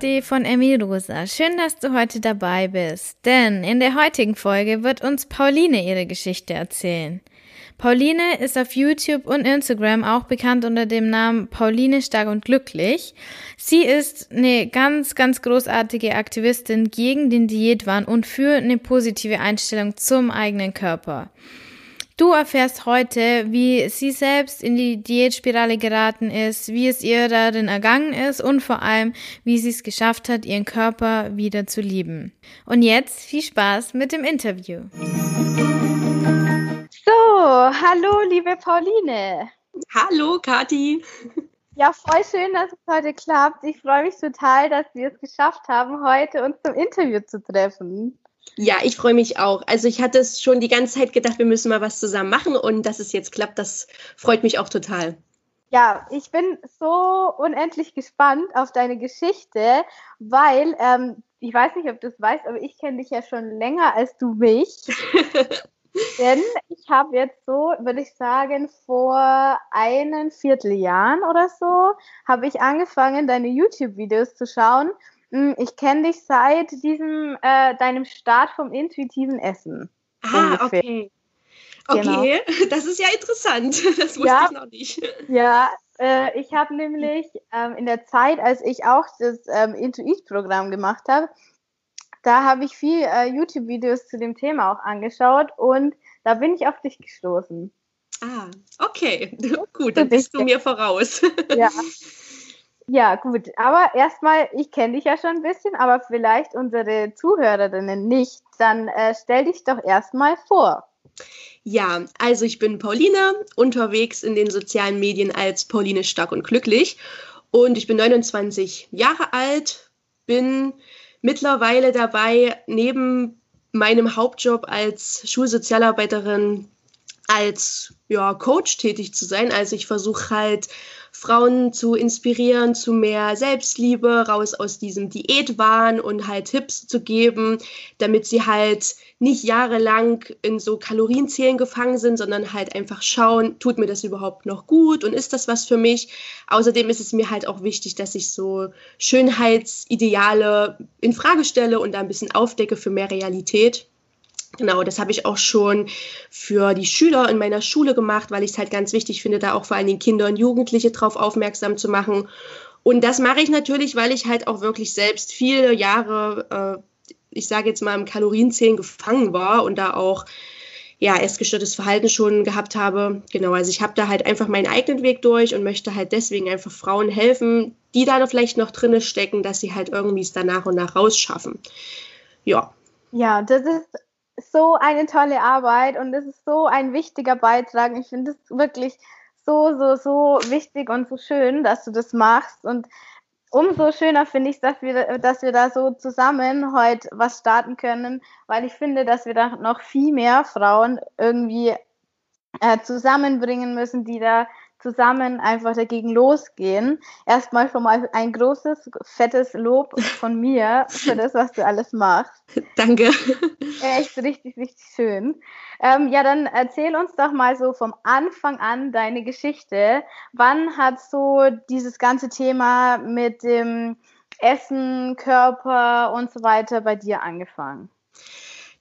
Kathi von Emil Rosa. Schön, dass du heute dabei bist. Denn in der heutigen Folge wird uns Pauline ihre Geschichte erzählen. Pauline ist auf YouTube und Instagram auch bekannt unter dem Namen Pauline Stark und Glücklich. Sie ist eine ganz, ganz großartige Aktivistin gegen den Diätwahn und für eine positive Einstellung zum eigenen Körper. Du erfährst heute, wie sie selbst in die Diätspirale geraten ist, wie es ihr darin ergangen ist und vor allem, wie sie es geschafft hat, ihren Körper wieder zu lieben. Und jetzt viel Spaß mit dem Interview. So, hallo liebe Pauline. Hallo Kathi. Ja, voll schön, dass es heute klappt. Ich freue mich total, dass wir es geschafft haben, heute uns zum Interview zu treffen. Ja, ich freue mich auch. Also ich hatte es schon die ganze Zeit gedacht, wir müssen mal was zusammen machen und dass es jetzt klappt, das freut mich auch total. Ja, ich bin so unendlich gespannt auf deine Geschichte, weil ähm, ich weiß nicht, ob du es weißt, aber ich kenne dich ja schon länger als du mich. Denn ich habe jetzt so, würde ich sagen, vor einem Vierteljahren oder so, habe ich angefangen, deine YouTube-Videos zu schauen ich kenne dich seit diesem äh, deinem Start vom intuitiven Essen. Ah, ungefähr. okay. Okay, genau. das ist ja interessant. Das wusste ja, ich noch nicht. Ja, äh, ich habe nämlich ähm, in der Zeit, als ich auch das ähm, Intuit-Programm gemacht habe, da habe ich viel äh, YouTube-Videos zu dem Thema auch angeschaut und da bin ich auf dich gestoßen. Ah, okay. Gut, dann bist du mir voraus. Ja. Ja, gut. Aber erstmal, ich kenne dich ja schon ein bisschen, aber vielleicht unsere Zuhörerinnen nicht. Dann äh, stell dich doch erstmal vor. Ja, also ich bin Pauline, unterwegs in den sozialen Medien als Pauline Stark und Glücklich. Und ich bin 29 Jahre alt, bin mittlerweile dabei, neben meinem Hauptjob als Schulsozialarbeiterin als ja, Coach tätig zu sein. Also ich versuche halt Frauen zu inspirieren zu mehr Selbstliebe, raus aus diesem Diätwahn und halt Tipps zu geben, damit sie halt nicht jahrelang in so Kalorienzählen gefangen sind, sondern halt einfach schauen, tut mir das überhaupt noch gut und ist das was für mich? Außerdem ist es mir halt auch wichtig, dass ich so Schönheitsideale in Frage stelle und da ein bisschen aufdecke für mehr Realität. Genau, das habe ich auch schon für die Schüler in meiner Schule gemacht, weil ich es halt ganz wichtig finde, da auch vor allen Dingen Kinder und Jugendliche drauf aufmerksam zu machen. Und das mache ich natürlich, weil ich halt auch wirklich selbst viele Jahre, äh, ich sage jetzt mal, im Kalorienzählen gefangen war und da auch ja, essgestörtes Verhalten schon gehabt habe. Genau, also ich habe da halt einfach meinen eigenen Weg durch und möchte halt deswegen einfach Frauen helfen, die da vielleicht noch drinne stecken, dass sie halt irgendwie es da nach und nach rausschaffen. Ja. Ja, das ist so eine tolle Arbeit und es ist so ein wichtiger Beitrag. Ich finde es wirklich so, so, so wichtig und so schön, dass du das machst. Und umso schöner finde ich es, dass wir, dass wir da so zusammen heute was starten können, weil ich finde, dass wir da noch viel mehr Frauen irgendwie äh, zusammenbringen müssen, die da zusammen einfach dagegen losgehen. Erstmal schon mal ein großes, fettes Lob von mir für das, was du alles machst. Danke. Echt richtig, richtig schön. Ähm, ja, dann erzähl uns doch mal so vom Anfang an deine Geschichte. Wann hat so dieses ganze Thema mit dem Essen, Körper und so weiter bei dir angefangen?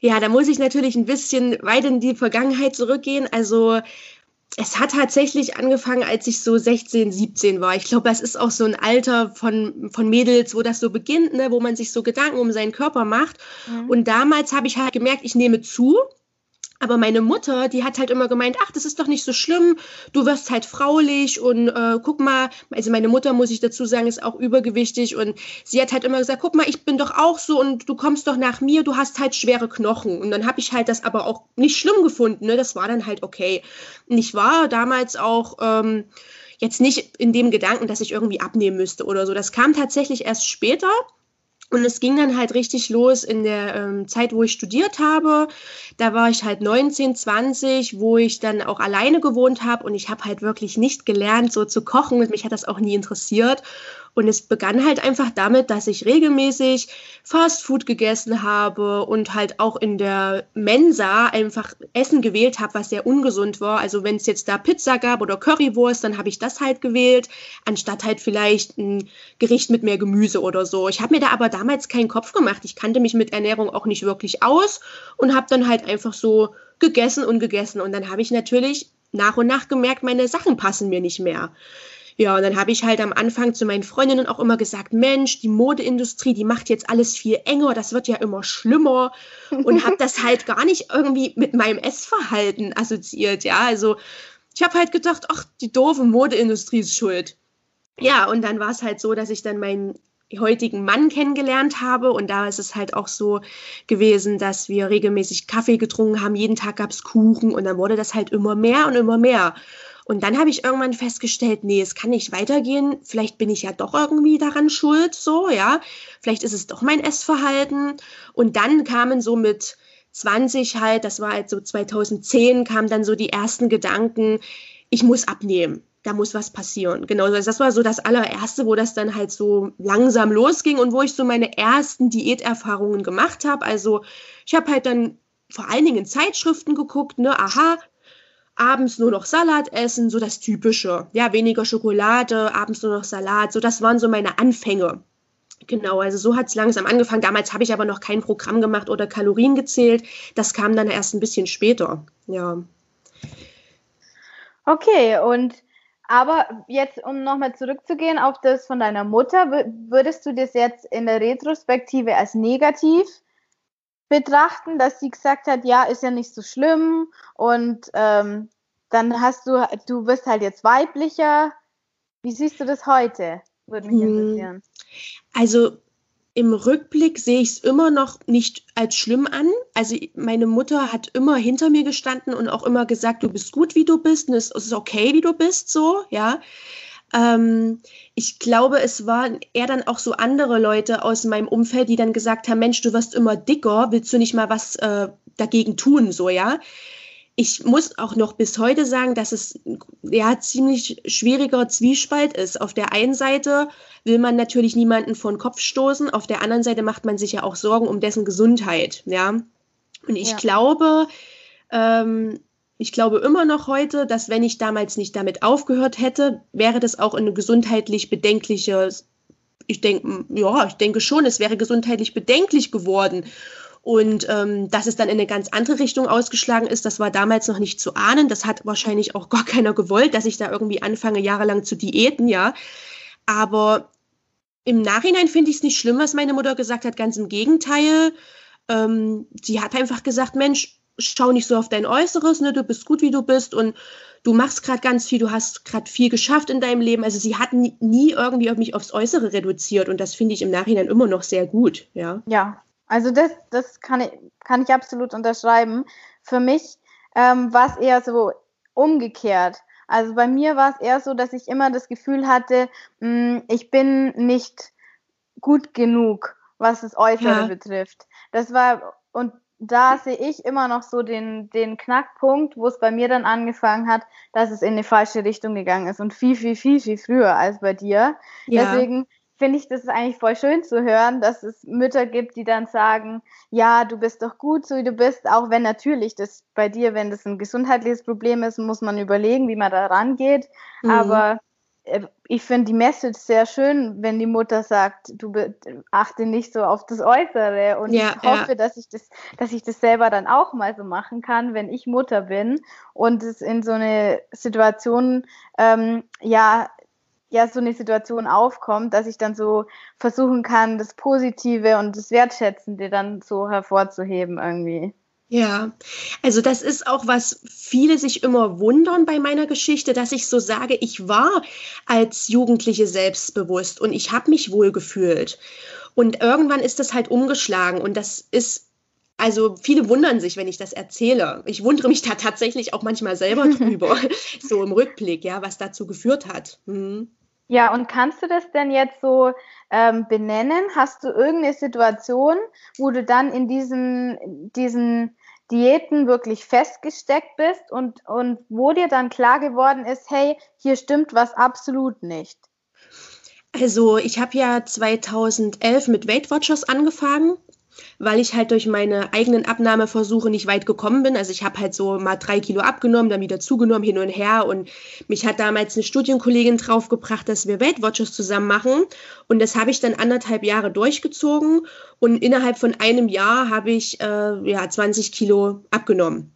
Ja, da muss ich natürlich ein bisschen weit in die Vergangenheit zurückgehen. Also es hat tatsächlich angefangen, als ich so 16, 17 war. Ich glaube, es ist auch so ein Alter von, von Mädels, wo das so beginnt, ne, wo man sich so Gedanken um seinen Körper macht. Mhm. Und damals habe ich halt gemerkt, ich nehme zu aber meine Mutter, die hat halt immer gemeint, ach, das ist doch nicht so schlimm, du wirst halt fraulich und äh, guck mal, also meine Mutter, muss ich dazu sagen, ist auch übergewichtig und sie hat halt immer gesagt, guck mal, ich bin doch auch so und du kommst doch nach mir, du hast halt schwere Knochen. Und dann habe ich halt das aber auch nicht schlimm gefunden, ne? das war dann halt okay. Und ich war damals auch... Ähm, jetzt nicht in dem Gedanken, dass ich irgendwie abnehmen müsste oder so. Das kam tatsächlich erst später. Und es ging dann halt richtig los in der ähm, Zeit, wo ich studiert habe. Da war ich halt 19, 20, wo ich dann auch alleine gewohnt habe und ich habe halt wirklich nicht gelernt, so zu kochen und mich hat das auch nie interessiert. Und es begann halt einfach damit, dass ich regelmäßig Fastfood gegessen habe und halt auch in der Mensa einfach Essen gewählt habe, was sehr ungesund war. Also wenn es jetzt da Pizza gab oder Currywurst, dann habe ich das halt gewählt, anstatt halt vielleicht ein Gericht mit mehr Gemüse oder so. Ich habe mir da aber damals keinen Kopf gemacht. Ich kannte mich mit Ernährung auch nicht wirklich aus und habe dann halt einfach so gegessen und gegessen. Und dann habe ich natürlich nach und nach gemerkt, meine Sachen passen mir nicht mehr. Ja, und dann habe ich halt am Anfang zu meinen Freundinnen auch immer gesagt, Mensch, die Modeindustrie, die macht jetzt alles viel enger, das wird ja immer schlimmer und habe das halt gar nicht irgendwie mit meinem Essverhalten assoziiert, ja, also ich habe halt gedacht, ach, die doofe Modeindustrie ist schuld. Ja, und dann war es halt so, dass ich dann meinen heutigen Mann kennengelernt habe und da ist es halt auch so gewesen, dass wir regelmäßig Kaffee getrunken haben, jeden Tag gab es Kuchen und dann wurde das halt immer mehr und immer mehr. Und dann habe ich irgendwann festgestellt, nee, es kann nicht weitergehen. Vielleicht bin ich ja doch irgendwie daran schuld, so, ja. Vielleicht ist es doch mein Essverhalten. Und dann kamen so mit 20 halt, das war halt so 2010, kamen dann so die ersten Gedanken, ich muss abnehmen. Da muss was passieren. Genau, also das war so das allererste, wo das dann halt so langsam losging und wo ich so meine ersten Diäterfahrungen gemacht habe. Also ich habe halt dann vor allen Dingen Zeitschriften geguckt, ne, aha, abends nur noch Salat essen, so das Typische. Ja, weniger Schokolade, abends nur noch Salat. So, das waren so meine Anfänge. Genau, also so hat es langsam angefangen. Damals habe ich aber noch kein Programm gemacht oder Kalorien gezählt. Das kam dann erst ein bisschen später. Ja. Okay, und aber jetzt, um nochmal zurückzugehen auf das von deiner Mutter, würdest du das jetzt in der Retrospektive als negativ betrachten, dass sie gesagt hat, ja, ist ja nicht so schlimm und ähm, dann hast du, du bist halt jetzt weiblicher. Wie siehst du das heute? Würde mich hm. interessieren. Also im Rückblick sehe ich es immer noch nicht als schlimm an. Also meine Mutter hat immer hinter mir gestanden und auch immer gesagt, du bist gut, wie du bist, und es ist okay, wie du bist, so, ja. Ähm, ich glaube, es waren eher dann auch so andere Leute aus meinem Umfeld, die dann gesagt haben, Mensch, du wirst immer dicker, willst du nicht mal was äh, dagegen tun, so, ja. Ich muss auch noch bis heute sagen, dass es ja ziemlich schwieriger Zwiespalt ist. Auf der einen Seite will man natürlich niemanden vor den Kopf stoßen, auf der anderen Seite macht man sich ja auch Sorgen um dessen Gesundheit, ja. Und ich ja. glaube, ähm, ich glaube immer noch heute, dass wenn ich damals nicht damit aufgehört hätte, wäre das auch eine gesundheitlich bedenkliche, ich denke, ja, ich denke schon, es wäre gesundheitlich bedenklich geworden. Und ähm, dass es dann in eine ganz andere Richtung ausgeschlagen ist, das war damals noch nicht zu ahnen. Das hat wahrscheinlich auch gar keiner gewollt, dass ich da irgendwie anfange, jahrelang zu diäten, ja. Aber im Nachhinein finde ich es nicht schlimm, was meine Mutter gesagt hat. Ganz im Gegenteil. Ähm, sie hat einfach gesagt, Mensch, schau nicht so auf dein Äußeres, ne? du bist gut, wie du bist und du machst gerade ganz viel, du hast gerade viel geschafft in deinem Leben. Also sie hat nie, nie irgendwie auf mich aufs Äußere reduziert und das finde ich im Nachhinein immer noch sehr gut, ja. Ja, also das, das kann, ich, kann ich absolut unterschreiben. Für mich ähm, war es eher so umgekehrt. Also bei mir war es eher so, dass ich immer das Gefühl hatte, mh, hm, ich bin nicht gut genug, was das Äußere ja. betrifft. Das war, und da sehe ich immer noch so den, den Knackpunkt, wo es bei mir dann angefangen hat, dass es in eine falsche Richtung gegangen ist und viel, viel, viel, viel früher als bei dir. Ja. Deswegen finde ich das eigentlich voll schön zu hören, dass es Mütter gibt, die dann sagen, ja, du bist doch gut, so wie du bist, auch wenn natürlich das bei dir, wenn das ein gesundheitliches Problem ist, muss man überlegen, wie man da rangeht. Mhm. Aber ich finde die Message sehr schön, wenn die Mutter sagt, du achte nicht so auf das Äußere. Und ja, ich hoffe, ja. dass ich das, dass ich das selber dann auch mal so machen kann, wenn ich Mutter bin und es in so eine Situation, ähm, ja, ja, so eine Situation aufkommt, dass ich dann so versuchen kann, das Positive und das Wertschätzende dann so hervorzuheben irgendwie. Ja, also das ist auch, was viele sich immer wundern bei meiner Geschichte, dass ich so sage, ich war als Jugendliche selbstbewusst und ich habe mich wohl gefühlt. Und irgendwann ist das halt umgeschlagen und das ist, also viele wundern sich, wenn ich das erzähle. Ich wundere mich da tatsächlich auch manchmal selber drüber, so im Rückblick, ja, was dazu geführt hat. Mhm. Ja, und kannst du das denn jetzt so ähm, benennen? Hast du irgendeine Situation, wo du dann in diesen, diesen Diäten wirklich festgesteckt bist und, und wo dir dann klar geworden ist, hey, hier stimmt was absolut nicht? Also ich habe ja 2011 mit Weight Watchers angefangen weil ich halt durch meine eigenen Abnahmeversuche nicht weit gekommen bin. Also ich habe halt so mal drei Kilo abgenommen, dann wieder zugenommen, hin und her. Und mich hat damals eine Studienkollegin draufgebracht, dass wir Weight Watchers zusammen machen. Und das habe ich dann anderthalb Jahre durchgezogen. Und innerhalb von einem Jahr habe ich äh, ja 20 Kilo abgenommen.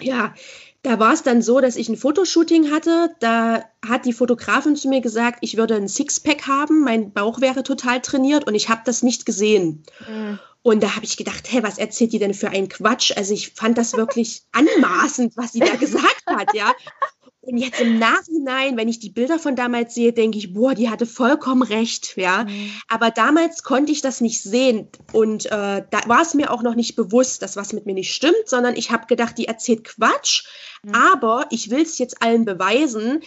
Ja, da war es dann so, dass ich ein Fotoshooting hatte. Da hat die Fotografin zu mir gesagt, ich würde ein Sixpack haben, mein Bauch wäre total trainiert und ich habe das nicht gesehen. Mhm. Und da habe ich gedacht, hä, was erzählt die denn für einen Quatsch? Also ich fand das wirklich anmaßend, was sie da gesagt hat, ja. Und jetzt im Nachhinein, wenn ich die Bilder von damals sehe, denke ich, boah, die hatte vollkommen recht, ja. Mhm. Aber damals konnte ich das nicht sehen und äh, da war es mir auch noch nicht bewusst, dass was mit mir nicht stimmt, sondern ich habe gedacht, die erzählt Quatsch. Mhm. Aber ich will es jetzt allen beweisen.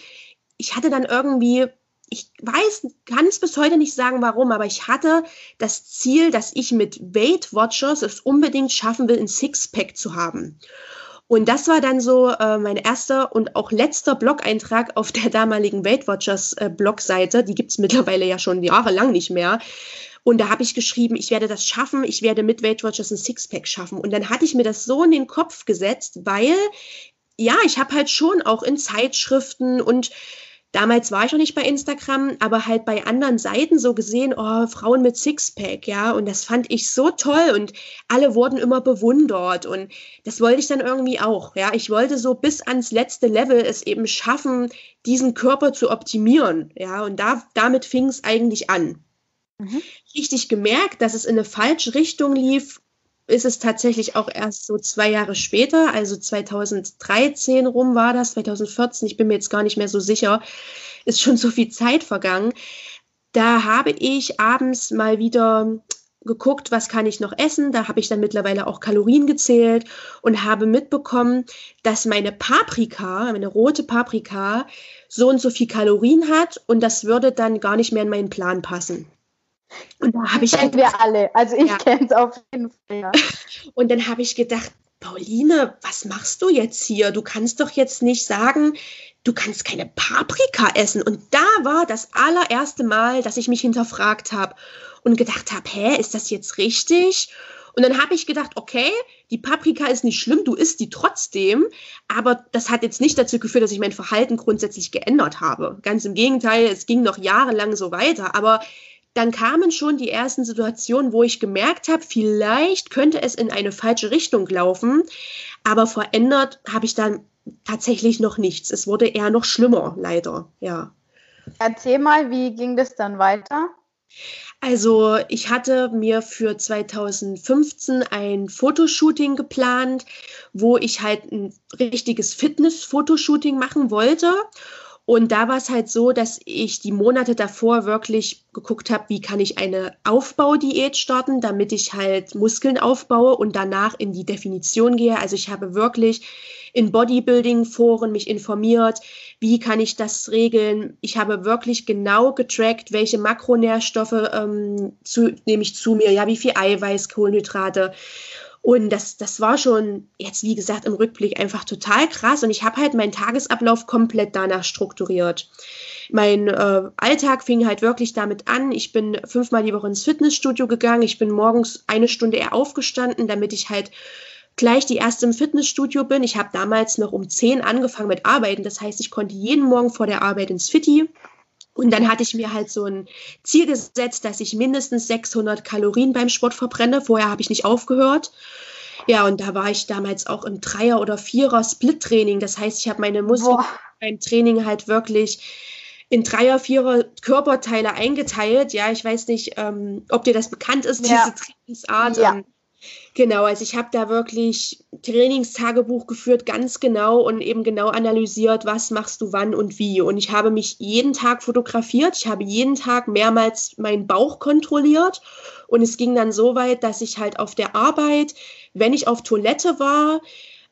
Ich hatte dann irgendwie ich weiß, kann es bis heute nicht sagen, warum, aber ich hatte das Ziel, dass ich mit Weight Watchers es unbedingt schaffen will, ein Sixpack zu haben. Und das war dann so äh, mein erster und auch letzter Blog-Eintrag auf der damaligen Weight Watchers äh, Blogseite. Die gibt es mittlerweile ja schon jahrelang nicht mehr. Und da habe ich geschrieben, ich werde das schaffen, ich werde mit Weight Watchers ein Sixpack schaffen. Und dann hatte ich mir das so in den Kopf gesetzt, weil ja, ich habe halt schon auch in Zeitschriften und damals war ich noch nicht bei Instagram, aber halt bei anderen Seiten so gesehen, oh, Frauen mit Sixpack, ja, und das fand ich so toll und alle wurden immer bewundert und das wollte ich dann irgendwie auch, ja, ich wollte so bis ans letzte Level es eben schaffen, diesen Körper zu optimieren, ja, und da, damit fing es eigentlich an. Mhm. Richtig gemerkt, dass es in eine falsche Richtung lief, ist es tatsächlich auch erst so zwei Jahre später, also 2013 rum war das, 2014, ich bin mir jetzt gar nicht mehr so sicher, ist schon so viel Zeit vergangen. Da habe ich abends mal wieder geguckt, was kann ich noch essen. Da habe ich dann mittlerweile auch Kalorien gezählt und habe mitbekommen, dass meine Paprika, meine rote Paprika, so und so viel Kalorien hat und das würde dann gar nicht mehr in meinen Plan passen. Und da habe ich. Kennen wir alle. Also ich ja. kenne es auf jeden Fall. Ja. Und dann habe ich gedacht, Pauline, was machst du jetzt hier? Du kannst doch jetzt nicht sagen, du kannst keine Paprika essen. Und da war das allererste Mal, dass ich mich hinterfragt habe und gedacht habe, hä, ist das jetzt richtig? Und dann habe ich gedacht, okay, die Paprika ist nicht schlimm, du isst die trotzdem, aber das hat jetzt nicht dazu geführt, dass ich mein Verhalten grundsätzlich geändert habe. Ganz im Gegenteil, es ging noch jahrelang so weiter, aber dann kamen schon die ersten Situationen, wo ich gemerkt habe, vielleicht könnte es in eine falsche Richtung laufen, aber verändert habe ich dann tatsächlich noch nichts. Es wurde eher noch schlimmer, leider, ja. Erzähl mal, wie ging das dann weiter? Also ich hatte mir für 2015 ein Fotoshooting geplant, wo ich halt ein richtiges Fitness-Fotoshooting machen wollte. Und da war es halt so, dass ich die Monate davor wirklich geguckt habe, wie kann ich eine Aufbaudiät starten, damit ich halt Muskeln aufbaue und danach in die Definition gehe. Also ich habe wirklich in Bodybuilding-Foren mich informiert, wie kann ich das regeln. Ich habe wirklich genau getrackt, welche Makronährstoffe ähm, zu, nehme ich zu mir, ja, wie viel Eiweiß, Kohlenhydrate und das, das war schon jetzt, wie gesagt, im Rückblick einfach total krass. Und ich habe halt meinen Tagesablauf komplett danach strukturiert. Mein äh, Alltag fing halt wirklich damit an. Ich bin fünfmal die Woche ins Fitnessstudio gegangen. Ich bin morgens eine Stunde eher aufgestanden, damit ich halt gleich die erste im Fitnessstudio bin. Ich habe damals noch um zehn angefangen mit Arbeiten. Das heißt, ich konnte jeden Morgen vor der Arbeit ins Fitti. Und dann hatte ich mir halt so ein Ziel gesetzt, dass ich mindestens 600 Kalorien beim Sport verbrenne. Vorher habe ich nicht aufgehört. Ja, und da war ich damals auch im Dreier- oder Vierer-Split-Training. Das heißt, ich habe meine Muskeln Boah. beim Training halt wirklich in Dreier-, Vierer Körperteile eingeteilt. Ja, ich weiß nicht, ähm, ob dir das bekannt ist, ja. diese Trainingsart. Ja. Genau, also ich habe da wirklich Trainingstagebuch geführt, ganz genau und eben genau analysiert, was machst du wann und wie. Und ich habe mich jeden Tag fotografiert, ich habe jeden Tag mehrmals meinen Bauch kontrolliert. Und es ging dann so weit, dass ich halt auf der Arbeit, wenn ich auf Toilette war,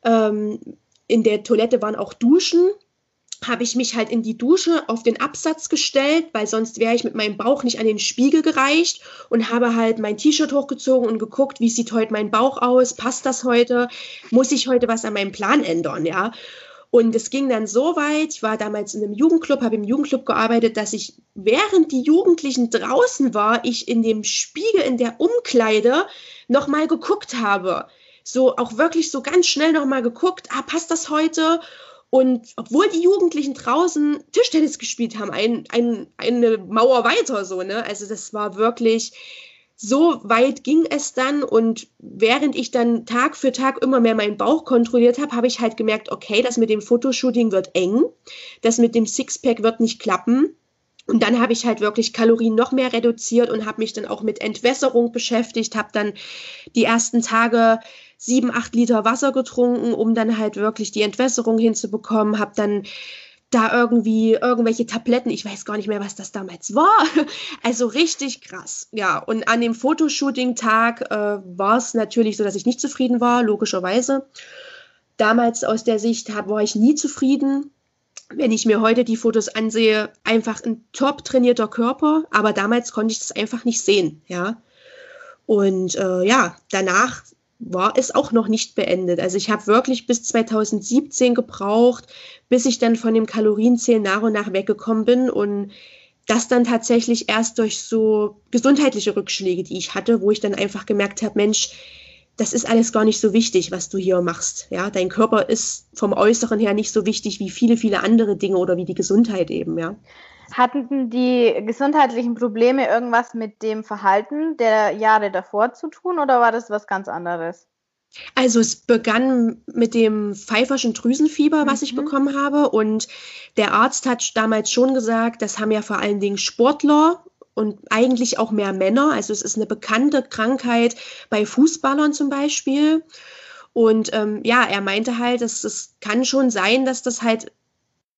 ähm, in der Toilette waren auch Duschen habe ich mich halt in die Dusche auf den Absatz gestellt, weil sonst wäre ich mit meinem Bauch nicht an den Spiegel gereicht und habe halt mein T-Shirt hochgezogen und geguckt, wie sieht heute mein Bauch aus, passt das heute, muss ich heute was an meinem Plan ändern, ja. Und es ging dann so weit, ich war damals in einem Jugendclub, habe im Jugendclub gearbeitet, dass ich, während die Jugendlichen draußen war, ich in dem Spiegel in der Umkleide nochmal geguckt habe. So auch wirklich so ganz schnell nochmal geguckt, ah, passt das heute? Und obwohl die Jugendlichen draußen Tischtennis gespielt haben, ein, ein, eine Mauer weiter so, ne? Also das war wirklich, so weit ging es dann und während ich dann Tag für Tag immer mehr meinen Bauch kontrolliert habe, habe ich halt gemerkt, okay, das mit dem Fotoshooting wird eng, das mit dem Sixpack wird nicht klappen. Und dann habe ich halt wirklich Kalorien noch mehr reduziert und habe mich dann auch mit Entwässerung beschäftigt, habe dann die ersten Tage sieben, acht Liter Wasser getrunken, um dann halt wirklich die Entwässerung hinzubekommen, habe dann da irgendwie irgendwelche Tabletten, ich weiß gar nicht mehr, was das damals war. Also richtig krass. Ja, und an dem Fotoshooting-Tag äh, war es natürlich so, dass ich nicht zufrieden war, logischerweise. Damals aus der Sicht hab, war ich nie zufrieden. Wenn ich mir heute die Fotos ansehe, einfach ein top trainierter Körper, aber damals konnte ich das einfach nicht sehen, ja. Und äh, ja, danach war es auch noch nicht beendet. Also ich habe wirklich bis 2017 gebraucht, bis ich dann von dem Kalorienzählen nach und nach weggekommen bin und das dann tatsächlich erst durch so gesundheitliche Rückschläge, die ich hatte, wo ich dann einfach gemerkt habe, Mensch, das ist alles gar nicht so wichtig, was du hier machst. Ja, dein Körper ist vom Äußeren her nicht so wichtig wie viele, viele andere Dinge oder wie die Gesundheit eben, ja. Hatten die gesundheitlichen Probleme irgendwas mit dem Verhalten der Jahre davor zu tun oder war das was ganz anderes? Also es begann mit dem pfeiferschen Drüsenfieber, was mhm. ich bekommen habe. Und der Arzt hat damals schon gesagt, das haben ja vor allen Dingen Sportler und eigentlich auch mehr Männer. Also es ist eine bekannte Krankheit bei Fußballern zum Beispiel. Und ähm, ja, er meinte halt, dass es kann schon sein, dass das halt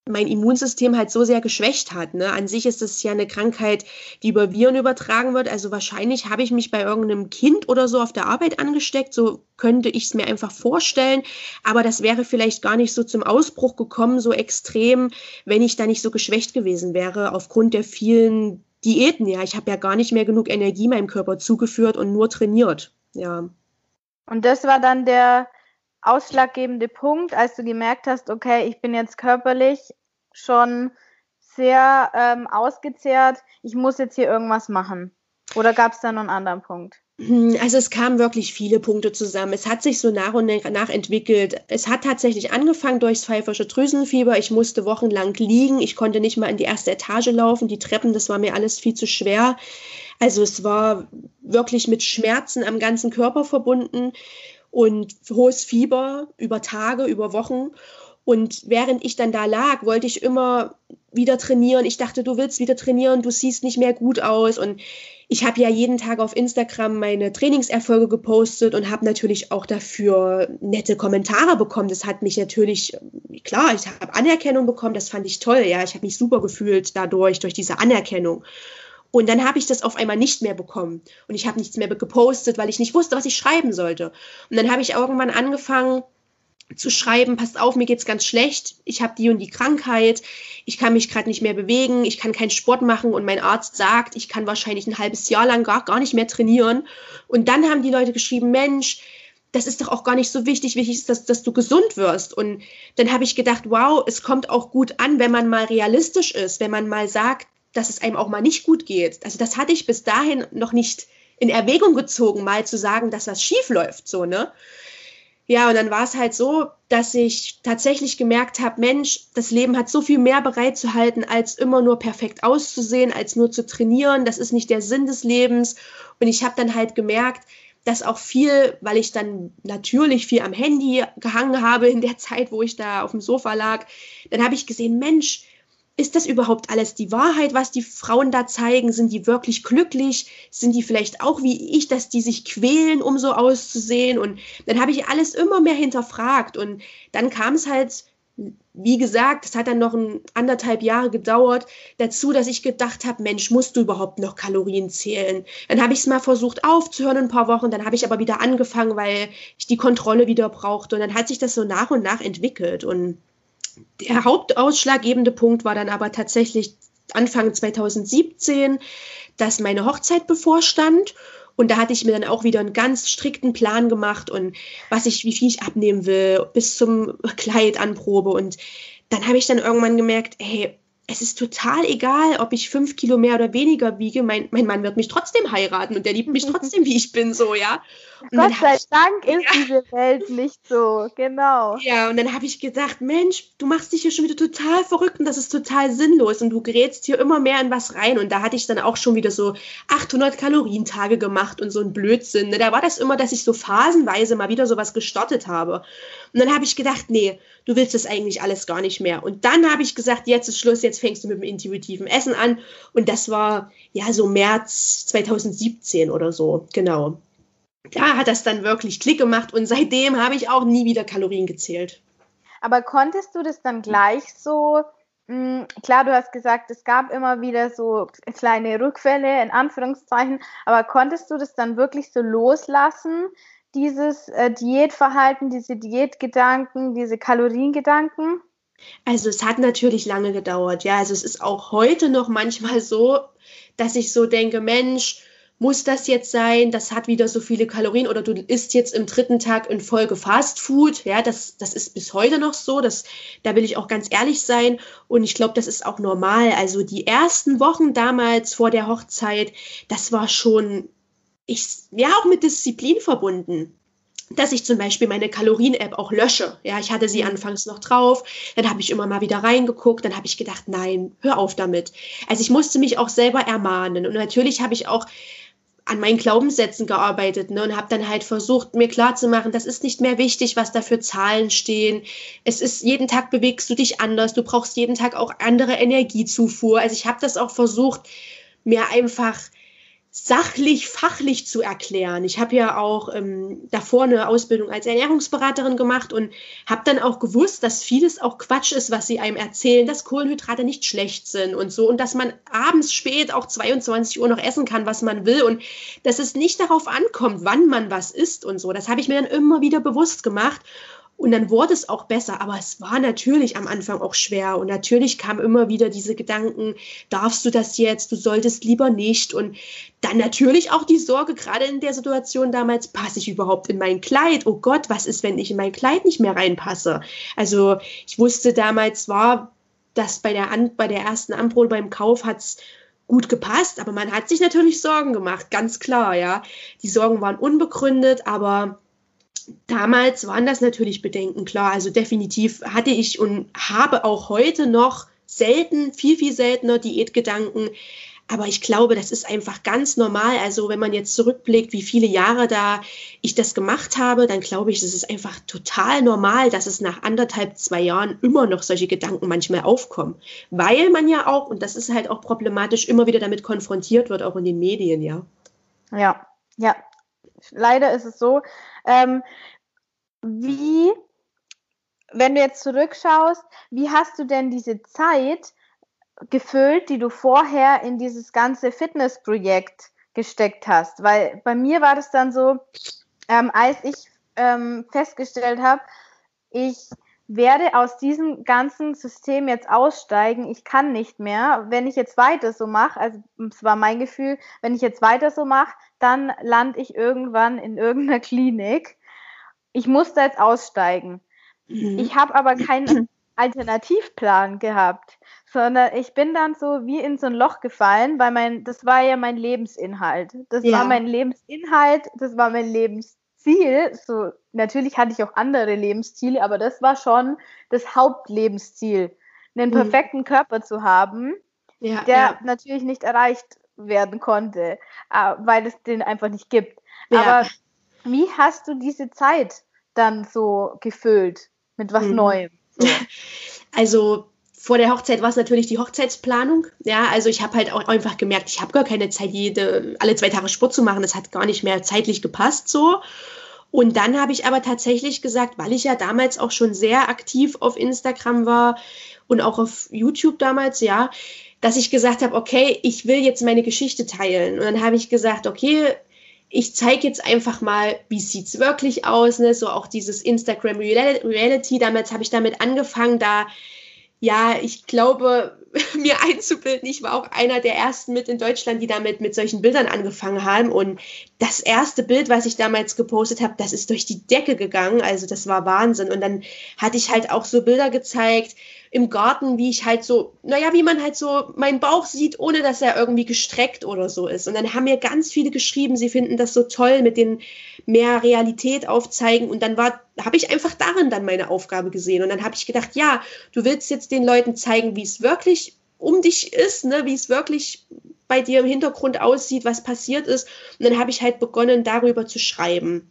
mein Immunsystem halt so sehr geschwächt hat. Ne? An sich ist es ja eine Krankheit, die über Viren übertragen wird. Also wahrscheinlich habe ich mich bei irgendeinem Kind oder so auf der Arbeit angesteckt. So könnte ich es mir einfach vorstellen. Aber das wäre vielleicht gar nicht so zum Ausbruch gekommen, so extrem, wenn ich da nicht so geschwächt gewesen wäre aufgrund der vielen Diäten. Ja, ich habe ja gar nicht mehr genug Energie meinem Körper zugeführt und nur trainiert. Ja. Und das war dann der ausschlaggebende Punkt, als du gemerkt hast, okay, ich bin jetzt körperlich schon sehr ähm, ausgezehrt, ich muss jetzt hier irgendwas machen? Oder gab es da noch einen anderen Punkt? Hm, also es kamen wirklich viele Punkte zusammen. Es hat sich so nach und nach entwickelt. Es hat tatsächlich angefangen durchs pfeifersche Drüsenfieber. Ich musste wochenlang liegen. Ich konnte nicht mal in die erste Etage laufen. Die Treppen, das war mir alles viel zu schwer. Also es war wirklich mit Schmerzen am ganzen Körper verbunden und hohes Fieber über Tage, über Wochen. Und während ich dann da lag, wollte ich immer wieder trainieren. Ich dachte, du willst wieder trainieren, du siehst nicht mehr gut aus. Und ich habe ja jeden Tag auf Instagram meine Trainingserfolge gepostet und habe natürlich auch dafür nette Kommentare bekommen. Das hat mich natürlich, klar, ich habe Anerkennung bekommen, das fand ich toll. Ja, ich habe mich super gefühlt dadurch, durch diese Anerkennung. Und dann habe ich das auf einmal nicht mehr bekommen. Und ich habe nichts mehr gepostet, weil ich nicht wusste, was ich schreiben sollte. Und dann habe ich irgendwann angefangen zu schreiben, passt auf, mir geht's ganz schlecht, ich habe die und die Krankheit, ich kann mich gerade nicht mehr bewegen, ich kann keinen Sport machen und mein Arzt sagt, ich kann wahrscheinlich ein halbes Jahr lang gar, gar nicht mehr trainieren. Und dann haben die Leute geschrieben, Mensch, das ist doch auch gar nicht so wichtig. Wichtig ist, dass, dass du gesund wirst. Und dann habe ich gedacht, wow, es kommt auch gut an, wenn man mal realistisch ist, wenn man mal sagt, dass es einem auch mal nicht gut geht. Also das hatte ich bis dahin noch nicht in Erwägung gezogen, mal zu sagen, dass das schief läuft, so, ne? Ja, und dann war es halt so, dass ich tatsächlich gemerkt habe, Mensch, das Leben hat so viel mehr bereitzuhalten, als immer nur perfekt auszusehen, als nur zu trainieren. Das ist nicht der Sinn des Lebens. Und ich habe dann halt gemerkt, dass auch viel, weil ich dann natürlich viel am Handy gehangen habe in der Zeit, wo ich da auf dem Sofa lag, dann habe ich gesehen, Mensch, ist das überhaupt alles die Wahrheit, was die Frauen da zeigen? Sind die wirklich glücklich? Sind die vielleicht auch wie ich, dass die sich quälen, um so auszusehen? Und dann habe ich alles immer mehr hinterfragt. Und dann kam es halt, wie gesagt, es hat dann noch ein anderthalb Jahre gedauert, dazu, dass ich gedacht habe, Mensch, musst du überhaupt noch Kalorien zählen? Dann habe ich es mal versucht aufzuhören ein paar Wochen, dann habe ich aber wieder angefangen, weil ich die Kontrolle wieder brauchte. Und dann hat sich das so nach und nach entwickelt. Und der hauptausschlaggebende Punkt war dann aber tatsächlich Anfang 2017, dass meine Hochzeit bevorstand. Und da hatte ich mir dann auch wieder einen ganz strikten Plan gemacht und was ich, wie viel ich abnehmen will, bis zum Kleid anprobe. Und dann habe ich dann irgendwann gemerkt, hey, es ist total egal, ob ich fünf Kilo mehr oder weniger wiege. Mein, mein Mann wird mich trotzdem heiraten und der liebt mich trotzdem, wie ich bin, so, ja. Und Gott sei ich, Dank ist ja. diese Welt nicht so, genau. Ja, und dann habe ich gedacht, Mensch, du machst dich hier schon wieder total verrückt und das ist total sinnlos und du gerätst hier immer mehr in was rein. Und da hatte ich dann auch schon wieder so 800 Kalorientage gemacht und so ein Blödsinn. Ne? Da war das immer, dass ich so phasenweise mal wieder sowas gestartet habe. Und dann habe ich gedacht, nee, du willst das eigentlich alles gar nicht mehr. Und dann habe ich gesagt, jetzt ist Schluss, jetzt fängst du mit dem intuitiven Essen an. Und das war ja so März 2017 oder so, genau. Da hat das dann wirklich Klick gemacht und seitdem habe ich auch nie wieder Kalorien gezählt. Aber konntest du das dann gleich so, mh, hm, klar, du hast gesagt, es gab immer wieder so kleine Rückfälle in Anführungszeichen, aber konntest du das dann wirklich so loslassen, dieses äh, Diätverhalten, diese Diätgedanken, diese Kaloriengedanken? Also es hat natürlich lange gedauert, ja. Also es ist auch heute noch manchmal so, dass ich so denke, Mensch, muss das jetzt sein? Das hat wieder so viele Kalorien oder du isst jetzt im dritten Tag in Folge Fast Food. Ja, das, das ist bis heute noch so. Das, da will ich auch ganz ehrlich sein. Und ich glaube, das ist auch normal. Also die ersten Wochen damals vor der Hochzeit, das war schon ich, ja, auch mit Disziplin verbunden dass ich zum Beispiel meine Kalorien-App auch lösche. Ja, ich hatte sie mhm. anfangs noch drauf, dann habe ich immer mal wieder reingeguckt, dann habe ich gedacht, nein, hör auf damit. Also ich musste mich auch selber ermahnen und natürlich habe ich auch an meinen Glaubenssätzen gearbeitet ne, und habe dann halt versucht, mir klarzumachen, das ist nicht mehr wichtig, was da für Zahlen stehen. Es ist, jeden Tag bewegst du dich anders, du brauchst jeden Tag auch andere Energiezufuhr. Also ich habe das auch versucht, mir einfach sachlich, fachlich zu erklären. Ich habe ja auch ähm, davor eine Ausbildung als Ernährungsberaterin gemacht und habe dann auch gewusst, dass vieles auch Quatsch ist, was sie einem erzählen, dass Kohlenhydrate nicht schlecht sind und so und dass man abends spät auch 22 Uhr noch essen kann, was man will und dass es nicht darauf ankommt, wann man was isst und so. Das habe ich mir dann immer wieder bewusst gemacht und dann wurde es auch besser, aber es war natürlich am Anfang auch schwer. Und natürlich kamen immer wieder diese Gedanken, darfst du das jetzt, du solltest lieber nicht. Und dann natürlich auch die Sorge, gerade in der Situation damals, passe ich überhaupt in mein Kleid? Oh Gott, was ist, wenn ich in mein Kleid nicht mehr reinpasse? Also ich wusste damals war, dass bei der, An bei der ersten Anprobe beim Kauf hat es gut gepasst, aber man hat sich natürlich Sorgen gemacht, ganz klar, ja. Die Sorgen waren unbegründet, aber damals waren das natürlich Bedenken, klar. Also definitiv hatte ich und habe auch heute noch selten, viel, viel seltener Diätgedanken. Aber ich glaube, das ist einfach ganz normal. Also wenn man jetzt zurückblickt, wie viele Jahre da ich das gemacht habe, dann glaube ich, es ist einfach total normal, dass es nach anderthalb, zwei Jahren immer noch solche Gedanken manchmal aufkommen. Weil man ja auch, und das ist halt auch problematisch, immer wieder damit konfrontiert wird, auch in den Medien, ja. Ja, ja. Leider ist es so, ähm, wie, wenn du jetzt zurückschaust, wie hast du denn diese Zeit gefüllt, die du vorher in dieses ganze Fitnessprojekt gesteckt hast? Weil bei mir war das dann so, ähm, als ich ähm, festgestellt habe, ich werde aus diesem ganzen System jetzt aussteigen. Ich kann nicht mehr. Wenn ich jetzt weiter so mache, also es war mein Gefühl, wenn ich jetzt weiter so mache, dann lande ich irgendwann in irgendeiner Klinik. Ich muss da jetzt aussteigen. Mhm. Ich habe aber keinen Alternativplan gehabt, sondern ich bin dann so wie in so ein Loch gefallen, weil mein, das war ja mein Lebensinhalt. Das ja. war mein Lebensinhalt, das war mein Lebensziel. So, natürlich hatte ich auch andere Lebensziele, aber das war schon das Hauptlebensziel, einen mhm. perfekten mhm. Körper zu haben, ja, der ja. natürlich nicht erreicht werden konnte, äh, weil es den einfach nicht gibt. Ja. Aber wie hast du diese Zeit dann so gefüllt mit was hm. Neuem? So? Also vor der Hochzeit war es natürlich die Hochzeitsplanung. Ja, also ich habe halt auch einfach gemerkt, ich habe gar keine Zeit, jede, alle zwei Tage Sport zu machen. Das hat gar nicht mehr zeitlich gepasst so. Und dann habe ich aber tatsächlich gesagt, weil ich ja damals auch schon sehr aktiv auf Instagram war und auch auf YouTube damals, ja, dass ich gesagt habe, okay, ich will jetzt meine Geschichte teilen. Und dann habe ich gesagt, okay, ich zeige jetzt einfach mal, wie sieht es wirklich aus, ne? so auch dieses Instagram Reality. Damals habe ich damit angefangen, da ja, ich glaube, mir einzubilden, ich war auch einer der ersten mit in Deutschland, die damit mit solchen Bildern angefangen haben. Und das erste Bild, was ich damals gepostet habe, das ist durch die Decke gegangen. Also das war Wahnsinn. Und dann hatte ich halt auch so Bilder gezeigt, im Garten, wie ich halt so, naja, wie man halt so meinen Bauch sieht, ohne dass er irgendwie gestreckt oder so ist. Und dann haben mir ganz viele geschrieben, sie finden das so toll mit den mehr Realität aufzeigen. Und dann war, habe ich einfach darin dann meine Aufgabe gesehen. Und dann habe ich gedacht, ja, du willst jetzt den Leuten zeigen, wie es wirklich um dich ist, ne, wie es wirklich bei dir im Hintergrund aussieht, was passiert ist. Und dann habe ich halt begonnen, darüber zu schreiben.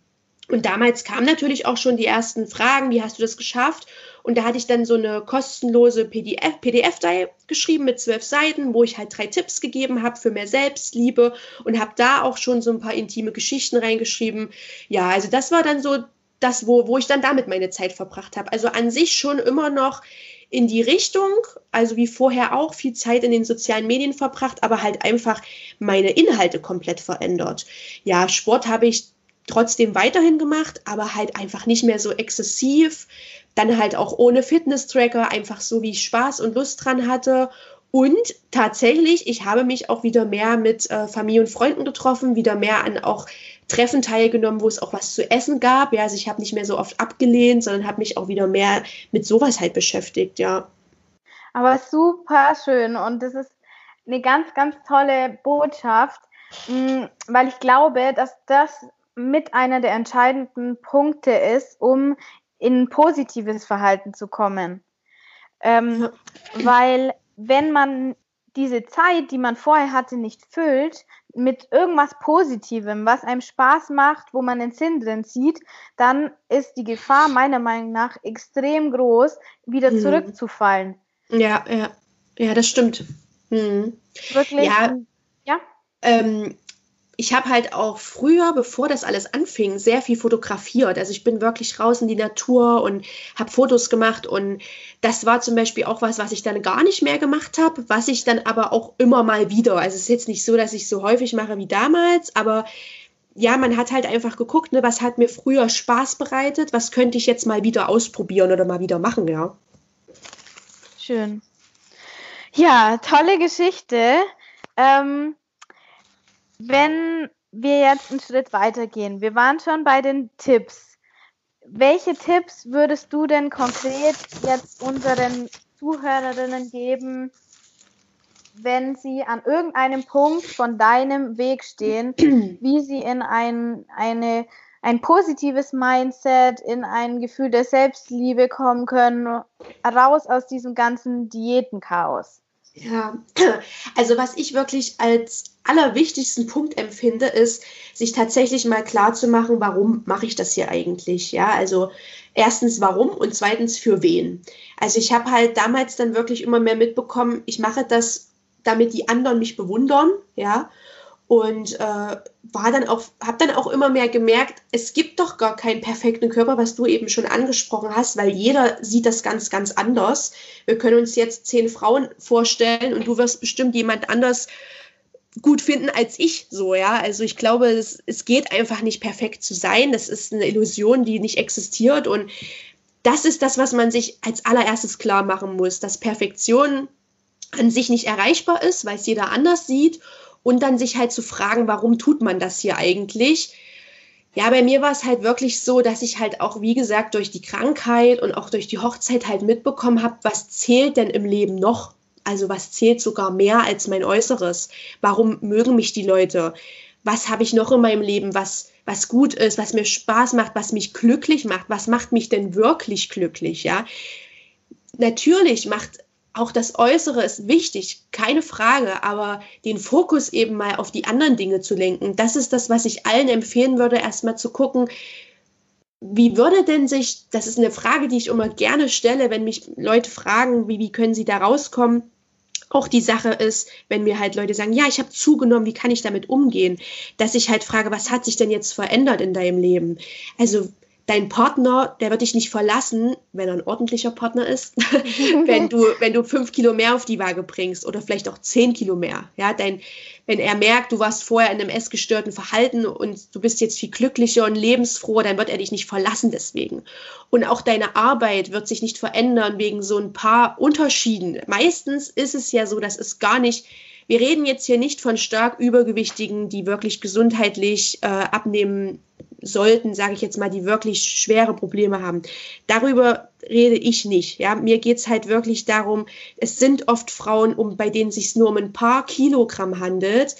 Und damals kamen natürlich auch schon die ersten Fragen, wie hast du das geschafft? Und da hatte ich dann so eine kostenlose PDF, PDF-Datei geschrieben mit zwölf Seiten, wo ich halt drei Tipps gegeben habe für mehr Selbstliebe und habe da auch schon so ein paar intime Geschichten reingeschrieben. Ja, also das war dann so das, wo, wo ich dann damit meine Zeit verbracht habe. Also an sich schon immer noch in die Richtung, also wie vorher auch viel Zeit in den sozialen Medien verbracht, aber halt einfach meine Inhalte komplett verändert. Ja, Sport habe ich trotzdem weiterhin gemacht, aber halt einfach nicht mehr so exzessiv, dann halt auch ohne Fitness-Tracker, einfach so wie ich Spaß und Lust dran hatte. Und tatsächlich, ich habe mich auch wieder mehr mit äh, Familie und Freunden getroffen, wieder mehr an auch Treffen teilgenommen, wo es auch was zu essen gab. Ja, also ich habe nicht mehr so oft abgelehnt, sondern habe mich auch wieder mehr mit sowas halt beschäftigt, ja. Aber super schön und das ist eine ganz, ganz tolle Botschaft, mm, weil ich glaube, dass das mit einer der entscheidenden Punkte ist, um in positives Verhalten zu kommen. Ähm, weil wenn man diese Zeit, die man vorher hatte, nicht füllt mit irgendwas Positivem, was einem Spaß macht, wo man den Sinn drin sieht, dann ist die Gefahr meiner Meinung nach extrem groß, wieder mhm. zurückzufallen. Ja, ja, ja, das stimmt. Mhm. Wirklich. Ja. ja? Ähm, ich habe halt auch früher, bevor das alles anfing, sehr viel fotografiert. Also ich bin wirklich raus in die Natur und habe Fotos gemacht und das war zum Beispiel auch was, was ich dann gar nicht mehr gemacht habe, was ich dann aber auch immer mal wieder. Also es ist jetzt nicht so, dass ich so häufig mache wie damals, aber ja, man hat halt einfach geguckt, ne, was hat mir früher Spaß bereitet, was könnte ich jetzt mal wieder ausprobieren oder mal wieder machen, ja. Schön. Ja, tolle Geschichte. Ähm, wenn wir jetzt einen Schritt weitergehen, wir waren schon bei den Tipps. Welche Tipps würdest du denn konkret jetzt unseren Zuhörerinnen geben, wenn sie an irgendeinem Punkt von deinem Weg stehen, wie sie in ein, eine, ein positives Mindset, in ein Gefühl der Selbstliebe kommen können, raus aus diesem ganzen Diätenchaos? Ja, also was ich wirklich als allerwichtigsten Punkt empfinde, ist, sich tatsächlich mal klar zu machen, warum mache ich das hier eigentlich? Ja, also erstens warum und zweitens für wen. Also ich habe halt damals dann wirklich immer mehr mitbekommen, ich mache das, damit die anderen mich bewundern, ja, und äh, war dann auch, habe dann auch immer mehr gemerkt, es gibt doch gar keinen perfekten Körper, was du eben schon angesprochen hast, weil jeder sieht das ganz, ganz anders. Wir können uns jetzt zehn Frauen vorstellen und du wirst bestimmt jemand anders gut finden als ich so, ja. Also ich glaube, es, es geht einfach nicht perfekt zu sein. Das ist eine Illusion, die nicht existiert. Und das ist das, was man sich als allererstes klar machen muss, dass Perfektion an sich nicht erreichbar ist, weil es jeder anders sieht und dann sich halt zu fragen, warum tut man das hier eigentlich? Ja, bei mir war es halt wirklich so, dass ich halt auch, wie gesagt, durch die Krankheit und auch durch die Hochzeit halt mitbekommen habe, was zählt denn im Leben noch? Also was zählt sogar mehr als mein Äußeres? Warum mögen mich die Leute? Was habe ich noch in meinem Leben, was, was gut ist, was mir Spaß macht, was mich glücklich macht? Was macht mich denn wirklich glücklich? Ja, natürlich macht auch das Äußere ist wichtig, keine Frage, aber den Fokus eben mal auf die anderen Dinge zu lenken, das ist das, was ich allen empfehlen würde, erstmal zu gucken, wie würde denn sich, das ist eine Frage, die ich immer gerne stelle, wenn mich Leute fragen, wie, wie können sie da rauskommen? Auch die Sache ist, wenn mir halt Leute sagen, ja, ich habe zugenommen, wie kann ich damit umgehen? Dass ich halt frage, was hat sich denn jetzt verändert in deinem Leben? Also dein Partner, der wird dich nicht verlassen, wenn er ein ordentlicher Partner ist, wenn du, wenn du fünf Kilo mehr auf die Waage bringst oder vielleicht auch zehn Kilo mehr. Ja, dein, wenn er merkt, du warst vorher in einem essgestörten Verhalten und du bist jetzt viel glücklicher und lebensfroher, dann wird er dich nicht verlassen deswegen. Und auch deine Arbeit wird sich nicht verändern wegen so ein paar Unterschieden. Meistens ist es ja so, dass es gar nicht wir reden jetzt hier nicht von stark Übergewichtigen, die wirklich gesundheitlich äh, abnehmen sollten, sage ich jetzt mal, die wirklich schwere Probleme haben. Darüber rede ich nicht. Ja, mir geht's halt wirklich darum, es sind oft Frauen, um, bei denen sich nur um ein paar Kilogramm handelt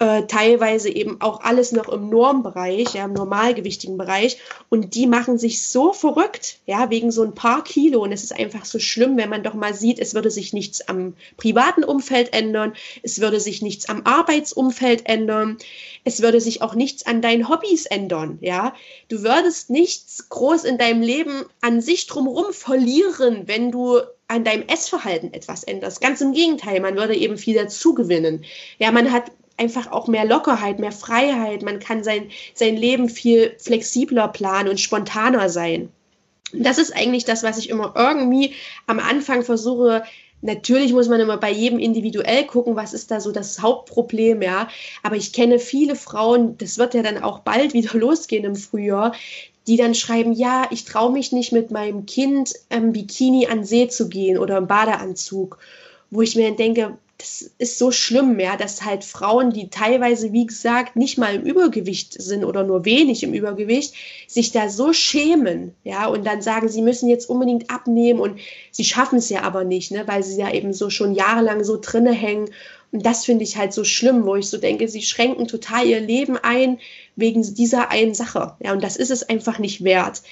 äh, teilweise eben auch alles noch im Normbereich, ja, im normalgewichtigen Bereich. Und die machen sich so verrückt, ja, wegen so ein paar Kilo. Und es ist einfach so schlimm, wenn man doch mal sieht, es würde sich nichts am privaten Umfeld ändern, es würde sich nichts am Arbeitsumfeld ändern, es würde sich auch nichts an deinen Hobbys ändern, ja. Du würdest nichts groß in deinem Leben an sich drumherum verlieren, wenn du an deinem Essverhalten etwas änderst. Ganz im Gegenteil, man würde eben viel dazu gewinnen. Ja, man hat einfach auch mehr Lockerheit, mehr Freiheit. Man kann sein, sein Leben viel flexibler planen und spontaner sein. das ist eigentlich das, was ich immer irgendwie am Anfang versuche. Natürlich muss man immer bei jedem individuell gucken, was ist da so das Hauptproblem, ja. Aber ich kenne viele Frauen, das wird ja dann auch bald wieder losgehen im Frühjahr, die dann schreiben, ja, ich traue mich nicht mit meinem Kind im Bikini an See zu gehen oder im Badeanzug. Wo ich mir dann denke, das ist so schlimm, ja, dass halt Frauen, die teilweise, wie gesagt, nicht mal im Übergewicht sind oder nur wenig im Übergewicht, sich da so schämen, ja, und dann sagen, sie müssen jetzt unbedingt abnehmen und sie schaffen es ja aber nicht, ne, weil sie ja eben so schon jahrelang so drinne hängen. Und das finde ich halt so schlimm, wo ich so denke, sie schränken total ihr Leben ein wegen dieser einen Sache. Ja, und das ist es einfach nicht wert.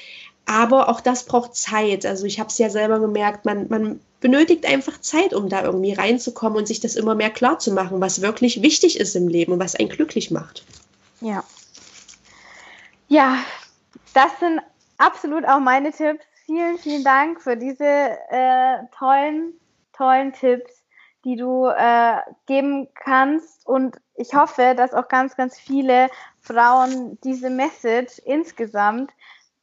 Aber auch das braucht Zeit. Also ich habe es ja selber gemerkt, man, man benötigt einfach Zeit, um da irgendwie reinzukommen und sich das immer mehr klar zu machen, was wirklich wichtig ist im Leben und was einen glücklich macht. Ja. Ja, das sind absolut auch meine Tipps. Vielen, vielen Dank für diese äh, tollen, tollen Tipps, die du äh, geben kannst. Und ich hoffe, dass auch ganz, ganz viele Frauen diese Message insgesamt